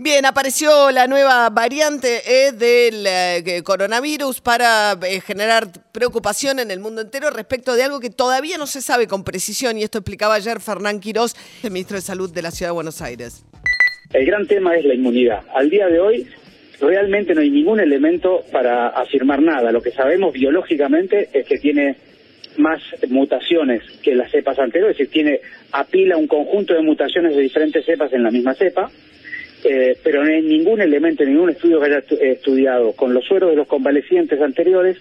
Bien, apareció la nueva variante eh, del eh, coronavirus para eh, generar preocupación en el mundo entero respecto de algo que todavía no se sabe con precisión, y esto explicaba ayer Fernán Quirós, el ministro de Salud de la Ciudad de Buenos Aires. El gran tema es la inmunidad. Al día de hoy realmente no hay ningún elemento para afirmar nada. Lo que sabemos biológicamente es que tiene más mutaciones que las cepas anteriores, es decir, tiene apila un conjunto de mutaciones de diferentes cepas en la misma cepa eh, pero hay ningún elemento, ningún estudio que haya estudiado con los sueros de los convalecientes anteriores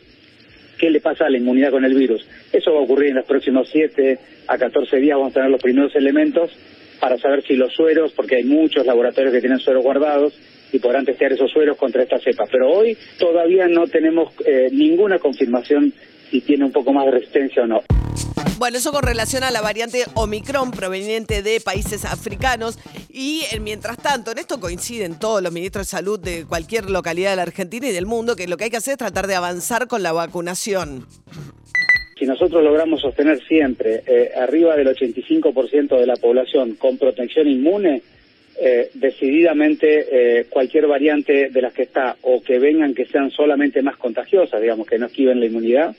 qué le pasa a la inmunidad con el virus. Eso va a ocurrir en los próximos 7 a 14 días, vamos a tener los primeros elementos para saber si los sueros, porque hay muchos laboratorios que tienen sueros guardados, y podrán testear esos sueros contra esta cepa. Pero hoy todavía no tenemos eh, ninguna confirmación si tiene un poco más de resistencia o no. Bueno, eso con relación a la variante Omicron proveniente de países africanos. Y mientras tanto, en esto coinciden todos los ministros de salud de cualquier localidad de la Argentina y del mundo, que lo que hay que hacer es tratar de avanzar con la vacunación. Si nosotros logramos sostener siempre eh, arriba del 85% de la población con protección inmune, eh, decididamente eh, cualquier variante de las que está o que vengan que sean solamente más contagiosas, digamos, que no esquiven la inmunidad,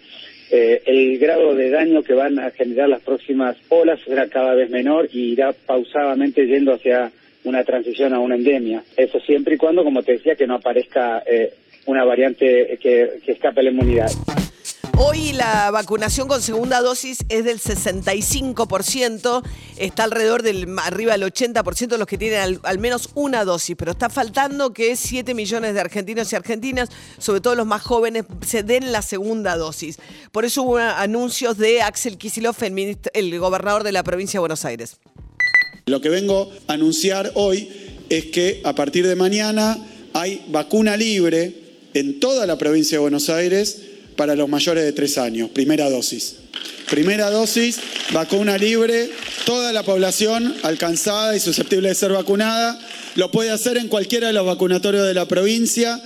eh, el grado de daño que van a generar las próximas olas será cada vez menor y irá pausadamente yendo hacia una transición a una endemia. Eso siempre y cuando, como te decía, que no aparezca una variante que, que escape la inmunidad. Hoy la vacunación con segunda dosis es del 65%, está alrededor del arriba del 80% de los que tienen al, menos una dosis, pero está faltando que 7 millones de argentinos y argentinas, sobre todo los más jóvenes, se den la segunda dosis. Por eso hubo anuncios de Axel Kisilov, el, el gobernador de la provincia de Buenos Aires. Lo que vengo a anunciar hoy es que a partir de mañana hay vacuna libre en toda la provincia de Buenos Aires para los mayores de tres años, primera dosis. Primera dosis, vacuna libre, toda la población alcanzada y susceptible de ser vacunada lo puede hacer en cualquiera de los vacunatorios de la provincia.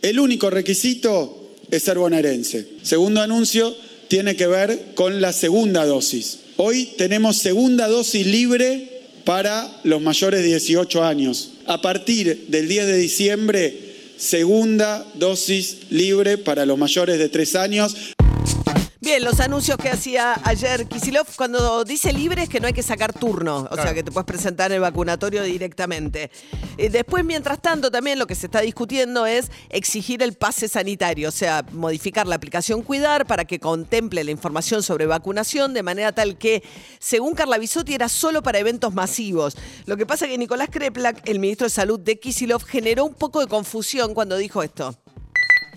El único requisito es ser bonaerense. Segundo anuncio tiene que ver con la segunda dosis. Hoy tenemos segunda dosis libre para los mayores de 18 años. A partir del 10 de diciembre segunda dosis libre para los mayores de tres años. Bien, los anuncios que hacía ayer Kisilov, cuando dice libre es que no hay que sacar turno, o sea que te puedes presentar en el vacunatorio directamente. Eh, después, mientras tanto, también lo que se está discutiendo es exigir el pase sanitario, o sea, modificar la aplicación Cuidar para que contemple la información sobre vacunación de manera tal que, según Carla Bisotti, era solo para eventos masivos. Lo que pasa es que Nicolás Kreplak, el ministro de Salud de Kisilov, generó un poco de confusión cuando dijo esto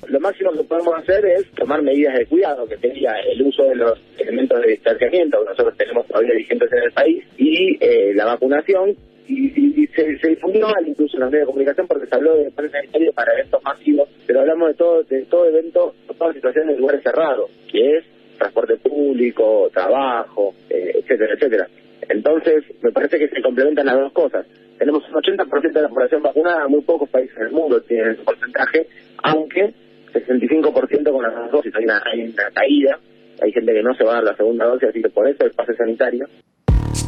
lo máximo que podemos hacer es tomar medidas de cuidado, que tenía el uso de los elementos de distanciamiento que nosotros tenemos todavía vigentes en el país y eh, la vacunación. Y, se, se, difundió mal incluso en los medios de comunicación porque se habló de plan sanitario para eventos masivos, pero hablamos de todo, de todo evento, de toda situación en lugares cerrados, que es transporte público, trabajo, eh, etcétera, etcétera. Entonces, me parece que se complementan las dos cosas. Tenemos un 80% de la población vacunada, muy pocos países del mundo tienen ese porcentaje, aunque 65% con las dos dosis, hay una, hay una caída, hay gente que no se va a dar la segunda dosis, así que por eso el pase sanitario.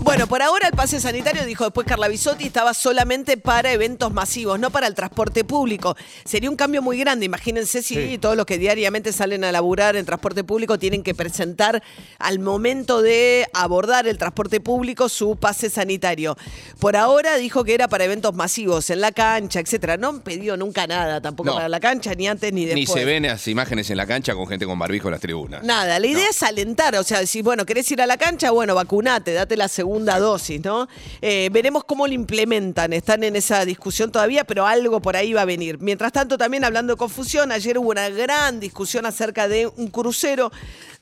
Bueno, por ahora el pase sanitario, dijo después Carla Bisotti, estaba solamente para eventos masivos, no para el transporte público. Sería un cambio muy grande. Imagínense si todos los que diariamente salen a laburar en transporte público tienen que presentar al momento de abordar el transporte público su pase sanitario. Por ahora dijo que era para eventos masivos, en la cancha, etcétera. No pidió nunca nada tampoco para la cancha, ni antes ni después. Ni se ven las imágenes en la cancha con gente con barbijo en las tribunas. Nada, la idea es alentar, o sea, si bueno, querés ir a la cancha, bueno, vacunate, date la segunda segunda dosis, ¿no? Eh, veremos cómo lo implementan. Están en esa discusión todavía, pero algo por ahí va a venir. Mientras tanto, también hablando de confusión, ayer hubo una gran discusión acerca de un crucero,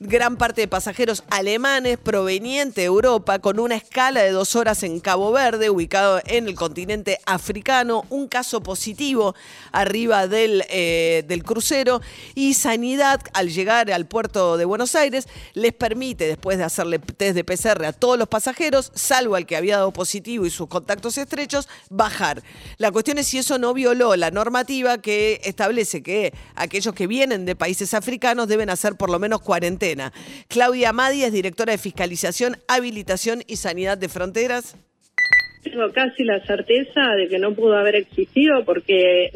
gran parte de pasajeros alemanes provenientes de Europa, con una escala de dos horas en Cabo Verde, ubicado en el continente africano, un caso positivo arriba del, eh, del crucero y Sanidad, al llegar al puerto de Buenos Aires, les permite, después de hacerle test de PCR a todos los pasajeros, salvo al que había dado positivo y sus contactos estrechos, bajar. La cuestión es si eso no violó la normativa que establece que aquellos que vienen de países africanos deben hacer por lo menos cuarentena. Claudia Madi es directora de Fiscalización, Habilitación y Sanidad de Fronteras. Tengo casi la certeza de que no pudo haber existido porque,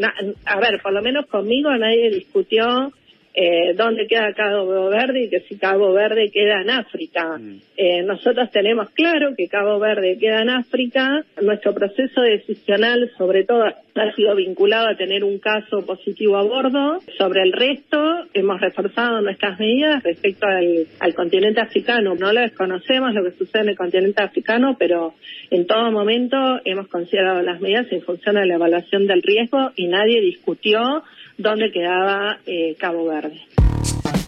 a ver, por lo menos conmigo nadie discutió eh, dónde queda Cabo Verde y que si Cabo Verde queda en África. Eh, nosotros tenemos claro que Cabo Verde queda en África. Nuestro proceso decisional, sobre todo, ha sido vinculado a tener un caso positivo a bordo. Sobre el resto, hemos reforzado nuestras medidas respecto al, al continente africano. No lo desconocemos lo que sucede en el continente africano, pero en todo momento hemos considerado las medidas en función de la evaluación del riesgo y nadie discutió dónde quedaba eh, Cabo Verde.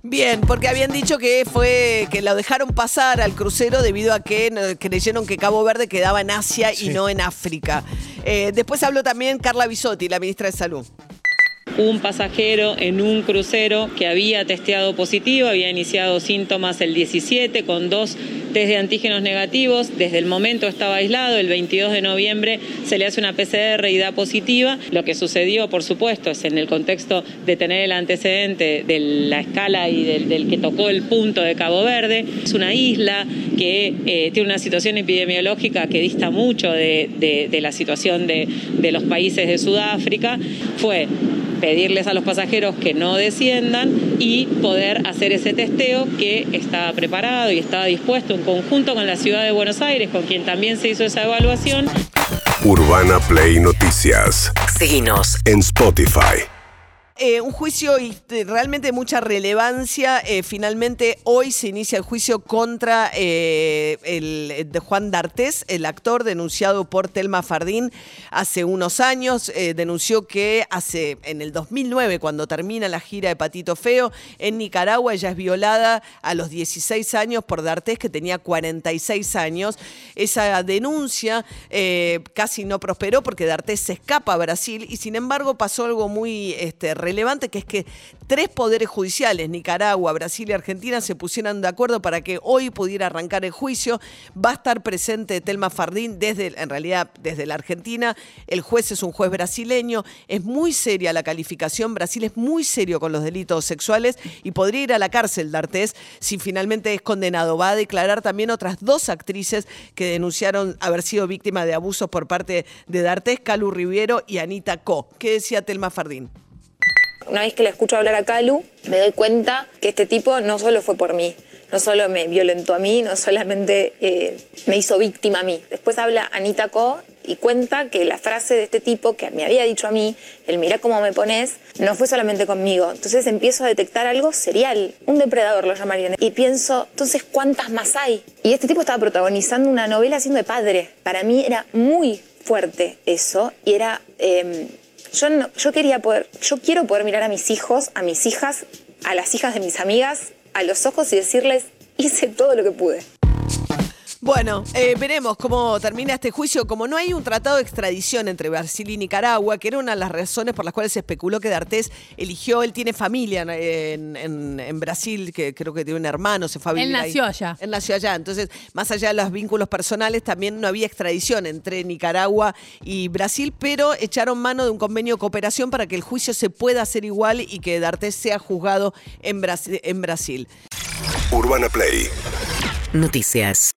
Bien, porque habían dicho que fue que lo dejaron pasar al crucero debido a que eh, creyeron que Cabo Verde quedaba en Asia y no en África. Eh, después habló también Carla Bisotti, la ministra de Salud. Un pasajero en un crucero que había testeado positivo, había iniciado síntomas el 17 con dos test de antígenos negativos, desde el momento estaba aislado, el 22 de noviembre se le hace una PCR y da positiva. Lo que sucedió, por supuesto, es en el contexto de tener el antecedente de la escala y del, que tocó el punto de Cabo Verde. Es una isla que eh, tiene una situación epidemiológica que dista mucho de la situación de, de los países de Sudáfrica. Fue pedirles a los pasajeros que no desciendan y poder hacer ese testeo que estaba preparado y estaba dispuesto en conjunto con la ciudad de Buenos Aires, con quien también se hizo esa evaluación. Urbana Play Noticias. Seguinos. En Spotify. Eh, un juicio realmente de mucha relevancia. Eh, finalmente, hoy se inicia el juicio contra eh, el, Juan D'Artés, el actor denunciado por Telma Fardín hace unos años. Denunció que hace en el 2009, cuando termina la gira de Patito Feo, en Nicaragua ella es violada a los 16 años por D'Artés, que tenía 46 años. Esa denuncia casi no prosperó porque D'Artés se escapa a Brasil y sin embargo pasó algo muy este, relevante que es que tres poderes judiciales, Nicaragua, Brasil y Argentina, se pusieran de acuerdo para que hoy pudiera arrancar el juicio. Va a estar presente Telma Fardín desde, en realidad, desde la Argentina. El juez es un juez brasileño. Es muy seria la calificación. Brasil es muy serio con los delitos sexuales y podría ir a la cárcel D'Artés si finalmente es condenado. Va a declarar también otras dos actrices que denunciaron haber sido víctimas de abusos por parte de D'Artés, Calu Riviero y Anita Co. ¿Qué decía Telma Fardín? Una vez que la escucho hablar a Calu, me doy cuenta que este tipo no solo fue por mí, no solo me violentó a mí, no solamente eh, me hizo víctima a mí. Después habla Anita Co y cuenta que la frase de este tipo que me había dicho a mí, el mira cómo me pones, no fue solamente conmigo. Entonces empiezo a detectar algo serial, un depredador lo llamarían. Y pienso, entonces, ¿cuántas más hay? Y este tipo estaba protagonizando una novela siendo padre. Para mí era muy fuerte eso y era... eh, yo, no- yo quería poder, yo quiero poder mirar a mis hijos, a mis hijas, a las hijas de mis amigas, a los ojos y decirles, hice todo lo que pude. Bueno, eh, veremos cómo termina este juicio. Como no hay un tratado de extradición entre Brasil y Nicaragua, que era una de las razones por las cuales se especuló que D'Artés eligió, él tiene familia en, en- en Brasil, que creo que tiene un hermano, se fue a Él vivir ahí. nació allá. Él nació allá. Entonces, más allá de los vínculos personales, también no había extradición entre Nicaragua y Brasil, pero echaron mano de un convenio de cooperación para que el juicio se pueda hacer igual y que D'Artés sea juzgado en en Brasil. Urbana Play. Noticias.